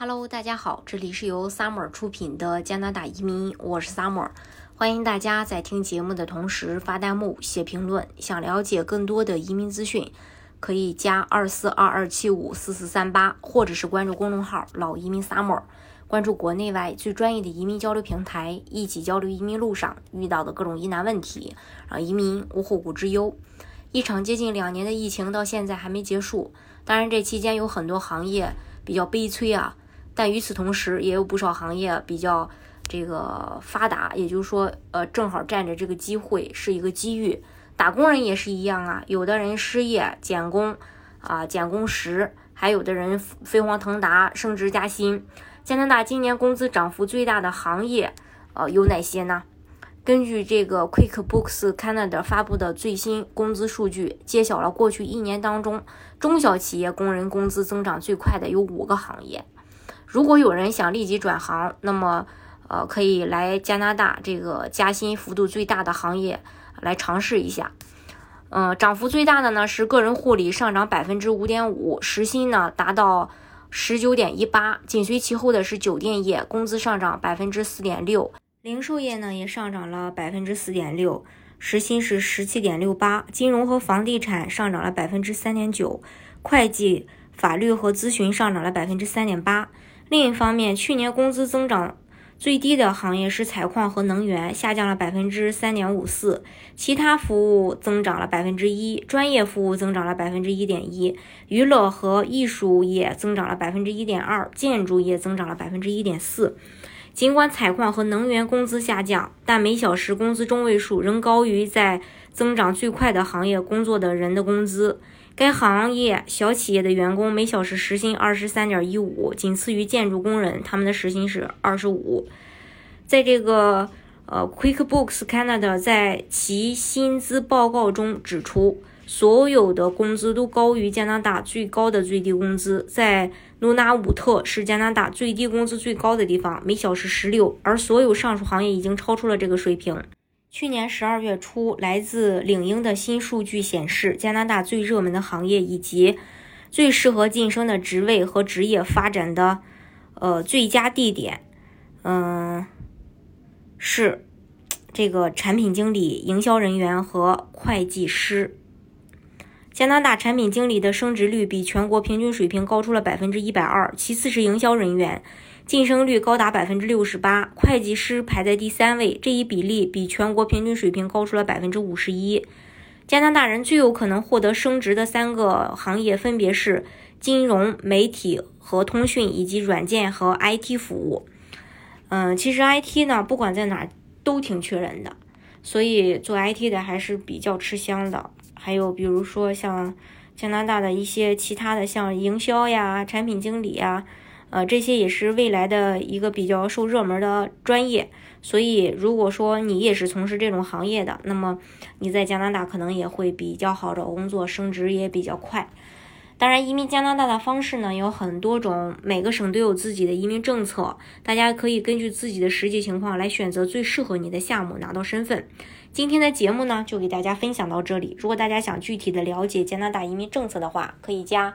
Hello，大家好，这里是由 Summer 出品的加拿大移民，我是 Summer，欢迎大家在听节目的同时发弹幕、写评论。想了解更多的移民资讯，可以加二四二二七五四四三八，或者是关注公众号“老移民 Summer”，关注国内外最专业的移民交流平台，一起交流移民路上遇到的各种疑难问题，让移民无后顾之忧。一场接近两年的疫情到现在还没结束，当然这期间有很多行业比较悲催啊。但与此同时，也有不少行业比较这个发达，也就是说，呃，正好占着这个机会，是一个机遇。打工人也是一样啊，有的人失业减工啊，减工时，还有的人飞黄腾达，升职加薪。加拿大今年工资涨幅最大的行业，呃，有哪些呢？根据这个 QuickBooks Canada 发布的最新工资数据，揭晓了过去一年当中中小企业工人工资增长最快的有五个行业。如果有人想立即转行，那么，呃，可以来加拿大这个加薪幅度最大的行业来尝试一下。嗯，涨幅最大的呢是个人护理，上涨百分之五点五，时薪呢达到十九点一八。紧随其后的是酒店业，工资上涨百分之四点六。零售业呢也上涨了百分之四点六，时薪是十七点六八。金融和房地产上涨了百分之三点九，会计、法律和咨询上涨了百分之三点八。另一方面，去年工资增长最低的行业是采矿和能源，下降了百分之三点五四；其他服务增长了百分之一，专业服务增长了百分之一点一，娱乐和艺术业增长了百分之一点二，建筑业增长了百分之一点四。尽管采矿和能源工资下降，但每小时工资中位数仍高于在增长最快的行业工作的人的工资。该行业小企业的员工每小时时薪二十三点一五，仅次于建筑工人，他们的时薪是二十五。在这个呃，QuickBooks Canada 在其薪资报告中指出，所有的工资都高于加拿大最高的最低工资。在努纳武特是加拿大最低工资最高的地方，每小时十六，而所有上述行业已经超出了这个水平。去年十二月初，来自领英的新数据显示，加拿大最热门的行业以及最适合晋升的职位和职业发展的呃最佳地点，嗯，是这个产品经理、营销人员和会计师。加拿大产品经理的升职率比全国平均水平高出了百分之一百二，其次是营销人员。晋升率高达百分之六十八，会计师排在第三位，这一比例比全国平均水平高出了百分之五十一。加拿大人最有可能获得升职的三个行业分别是金融、媒体和通讯，以及软件和 IT 服务。嗯，其实 IT 呢，不管在哪都挺缺人的，所以做 IT 的还是比较吃香的。还有比如说像加拿大的一些其他的，像营销呀、产品经理呀。呃，这些也是未来的一个比较受热门的专业，所以如果说你也是从事这种行业的，那么你在加拿大可能也会比较好找工作，升职也比较快。当然，移民加拿大的方式呢有很多种，每个省都有自己的移民政策，大家可以根据自己的实际情况来选择最适合你的项目，拿到身份。今天的节目呢就给大家分享到这里，如果大家想具体的了解加拿大移民政策的话，可以加。